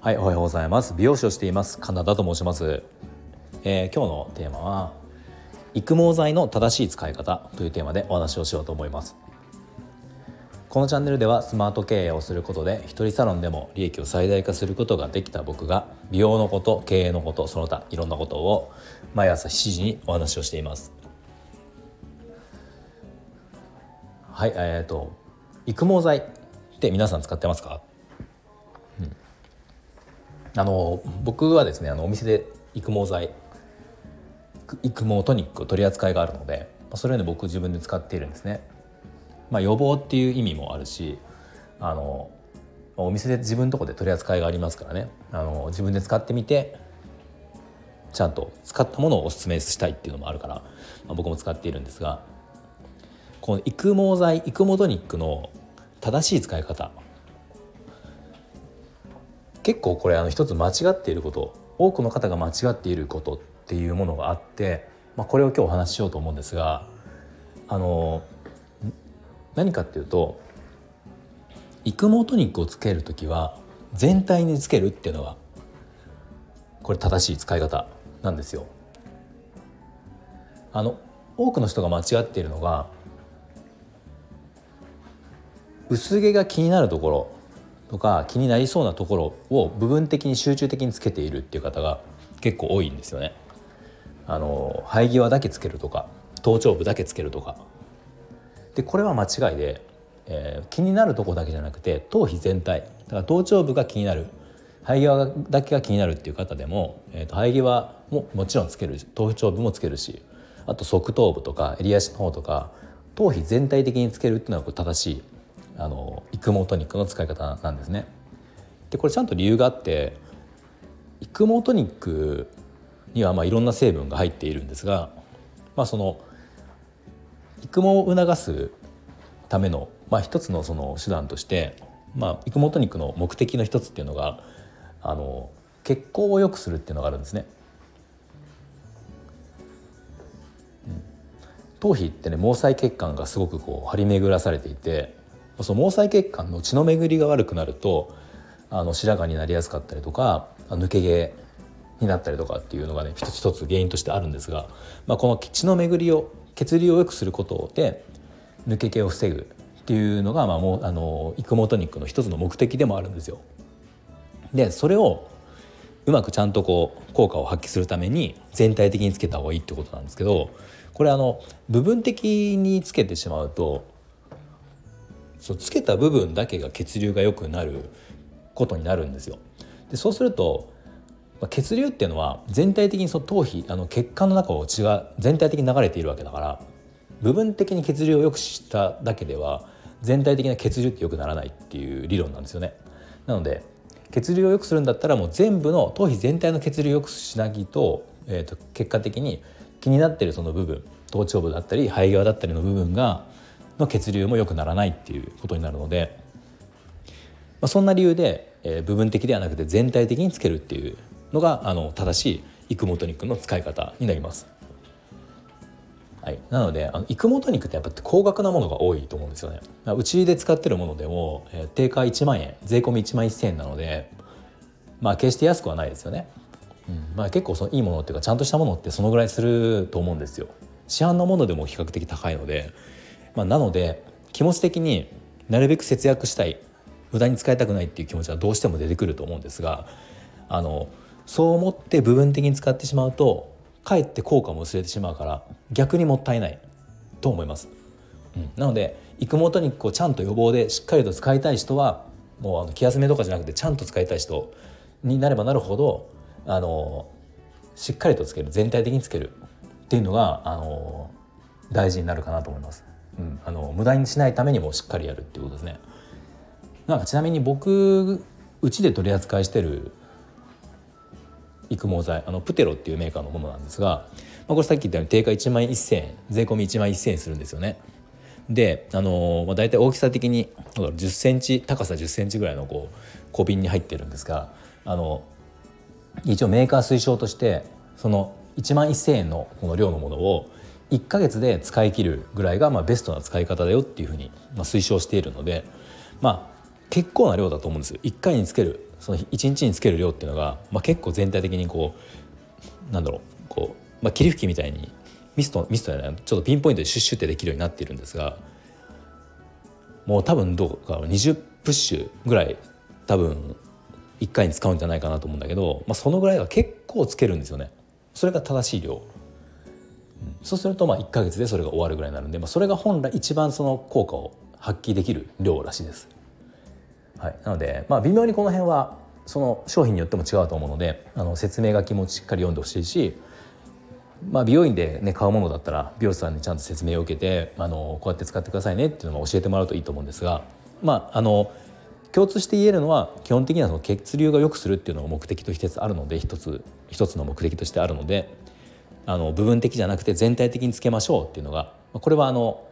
はいおはようございます。美容師をしています。カナダと申します、えー、今日のテーマは育毛剤の正しい使い方というテーマでお話をしようと思います。このチャンネルではスマート経営をすることで一人サロンでも利益を最大化することができた僕が美容のこと経営のことその他いろんなことを毎朝7時にお話をしています。はいえっ、ー、と育毛剤って皆さん使ってますか？あの僕はですねあのお店で育毛剤育毛トニック取り扱いがあるのでそれで僕自分で使っているんですね。まあ、予防っていう意味もあるしあのお店で自分のとこで取り扱いがありますからね。あの自分で使ってみてちゃんと使ったものをおすすめしたいっていうのもあるから、まあ、僕も使っているんですがこの育毛剤育毛トニックの正しい使い方結構これあの一つ間違っていること多くの方が間違っていることっていうものがあって、まあ、これを今日お話ししようと思うんですがあの何かっていうと育毛トニックをつける時は全体につけるっていうのはこれ正しい使い方なんですよ。あの多くの人が間違っているのが薄毛が気になるところとか気になりそうなところを部分的に集中的につけているっていう方が結構多いんですよね。あの生え際だけつけるとか頭頂部だけつけるとか。でこれは間違いで、えー、気になるとこだけじゃなくて頭皮全体。だから頭頂部が気になる。生え際だけが気になるっていう方でも、えーと、生え際ももちろんつける頭頂部もつけるしあと側頭部とか襟足の方とか頭皮全体的につけるっていうのは正しい。あの育毛トニックの使い方なんですね。でこれちゃんと理由があって育毛トニックにはまあいろんな成分が入っているんですが、まあ、その育毛を促すための、まあ、一つのその手段として、まあ、育毛トニックの目的の一つっていうのがあの血行を良くするっていうのがあるんですね。頭皮ってね毛細血管がすごくこう張り巡らされていてその毛細血管の血の巡りが悪くなるとあの白髪になりやすかったりとか抜け毛になったりとかっていうのがね一つ一つ原因としてあるんですが、まあ、この血の巡りを血流を良くすることで抜け毛を防ぐっていうのが、まあ、もうあの育毛トニックの一つの目的でもあるんですよ。でそれをうまくちゃんとこう効果を発揮するために全体的につけた方がいいってことなんですけどこれあの部分的につけてしまうとそうつけた部分だけが血流が良くなることになるんですよ。でそうすると血流っていうのは全体的にその頭皮あの血管の中を血が全体的に流れているわけだから部分的に血流を良くしただけでは全体的な血流って良くならないっていう理論なんですよね。なので血流を良くするんだったらもう全部の頭皮全体の血流を良くしないと,、えーと、結果的に気になってるその部分頭頂部だったり生え際だったりの部分がの血流も良くならないっていうことになるので、まあ、そんな理由で、えー、部分的ではなくて全体的につけるっていうのがあの正しい育毛トニックの使い方になります。はい、なのであの育毛トニックってやっぱ高額なものが多いと思うんですよね。うちで使ってるものでも、えー、定価1万円税込み1万1000円なのでまあ決して安くはないですよね。うんまあ、結構そのいいものっていうかちゃんとしたものってそのぐらいすると思うんですよ。市販のものでも比較的高いのでまあ、なので気持ち的になるべく節約したい無駄に使いたくないっていう気持ちはどうしても出てくると思うんですがあのそう思って部分的に使ってしまうとかえって効果も薄れてしまうから逆にもったいないと思います。うん、なので育毛トニックをちゃんと予防でしっかりと使いたい人はもうあの気休めとかじゃなくてちゃんと使いたい人になればなるほどあのしっかりとつける全体的につけるっていうのがあの大事になるかなと思います。うん、あの無駄にしないためにもしっかりやるっていうことですね。なんかちなみに僕うちで取り扱いしてる育毛剤あのプテロっていうメーカーのものなんですが、まあ、これさっき言ったように定価1万1,000円税込み1万1,000円するんですよね。であの、まあ、大体大きさ的に1 0センチ高さ1 0センチぐらいのこう小瓶に入ってるんですがあの一応メーカー推奨としてその1万1,000円のこの量のものを1ヶ月で使い切るぐらいがまあベストな使い方だよっていうふうにまあ推奨しているのでまあ結構な量だと思うんですよ。1回につけるその1日につける量っていうのが、まあ、結構全体的にこうなんだろうこう、まあ、霧吹きみたいにミストミストじゃないちょっとピンポイントでシュッシュってできるようになっているんですがもう多分どうか20プッシュぐらい多分1回に使うんじゃないかなと思うんだけど、まあ、そのぐらいが結構つけるんですよね。それが正しい量、そうするとまあ1か月でそれが終わるぐらいになるんで、まあ、それが本来一番その効果を発揮できる量らしいです、はい、なのでまあ微妙にこの辺はその商品によっても違うと思うのであの説明書きもしっかり読んでほしいしまあ、美容院で、ね、買うものだったら美容師さんにちゃんと説明を受けてあのこうやって使ってくださいねっていうのを教えてもらうといいと思うんですが、まあ、あの共通して言えるのは基本的にはその血流が良くするっていうのが目的と一つあるので一つ一つの目的としてあるのであの部分的じゃなくて全体的につけましょうっていうのがこれはあの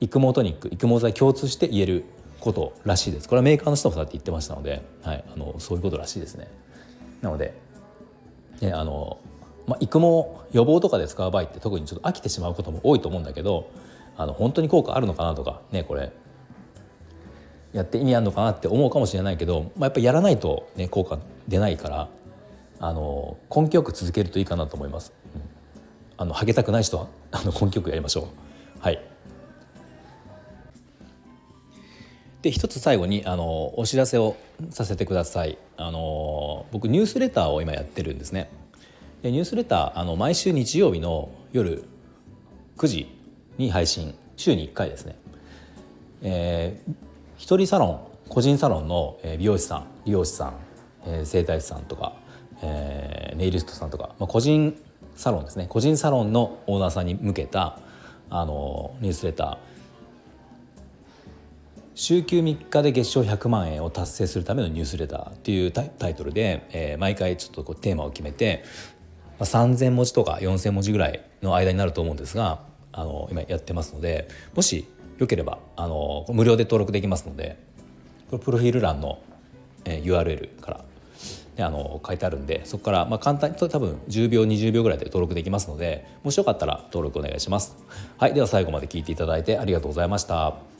育毛トニック育毛剤共通して言えることらしいですこれはメーカーの人もそうやって言ってましたので、はい、あのそういうことらしいですね。なので、ね、あのまあ、育毛予防とかで使う場合って特にちょっと飽きてしまうことも多いと思うんだけどあの本当に効果あるのかなとかねこれやって意味あるのかなって思うかもしれないけど、まあ、やっぱりやらないと、ね、効果出ないからあの根気よく続けるといいかなと思います。うん、あのハゲたくない人は あの根気よくやりましょう。はいで一つ最後にあのお知らせをさせてください。あの僕ニュースレターを今やってるんですね。でニュースレターあの毎週日曜日の夜9時に配信週に1回ですね。えー、一人サロン個人サロンの美容師さん美容師さん、えー、整体師さんとか、えー、ネイリストさんとか、まあ、個人サロンですね。個人サロンのオーナーさんに向けたあのニュースレター。週休3日で月賞100万円を達成するためのニュースレターっていうタイトルで、えー、毎回ちょっとこうテーマを決めてまあ、3,000文字とか4,000文字ぐらいの間になると思うんですがあの今やってますのでもしよければあの無料で登録できますのでこれプロフィール欄の、えー、URL からあの書いてあるんでそこからまあ簡単に多分10秒20秒ぐらいで登録できますのでもしよかったら登録お願いします。はいでは最後まで聞いていただいてありがとうございました。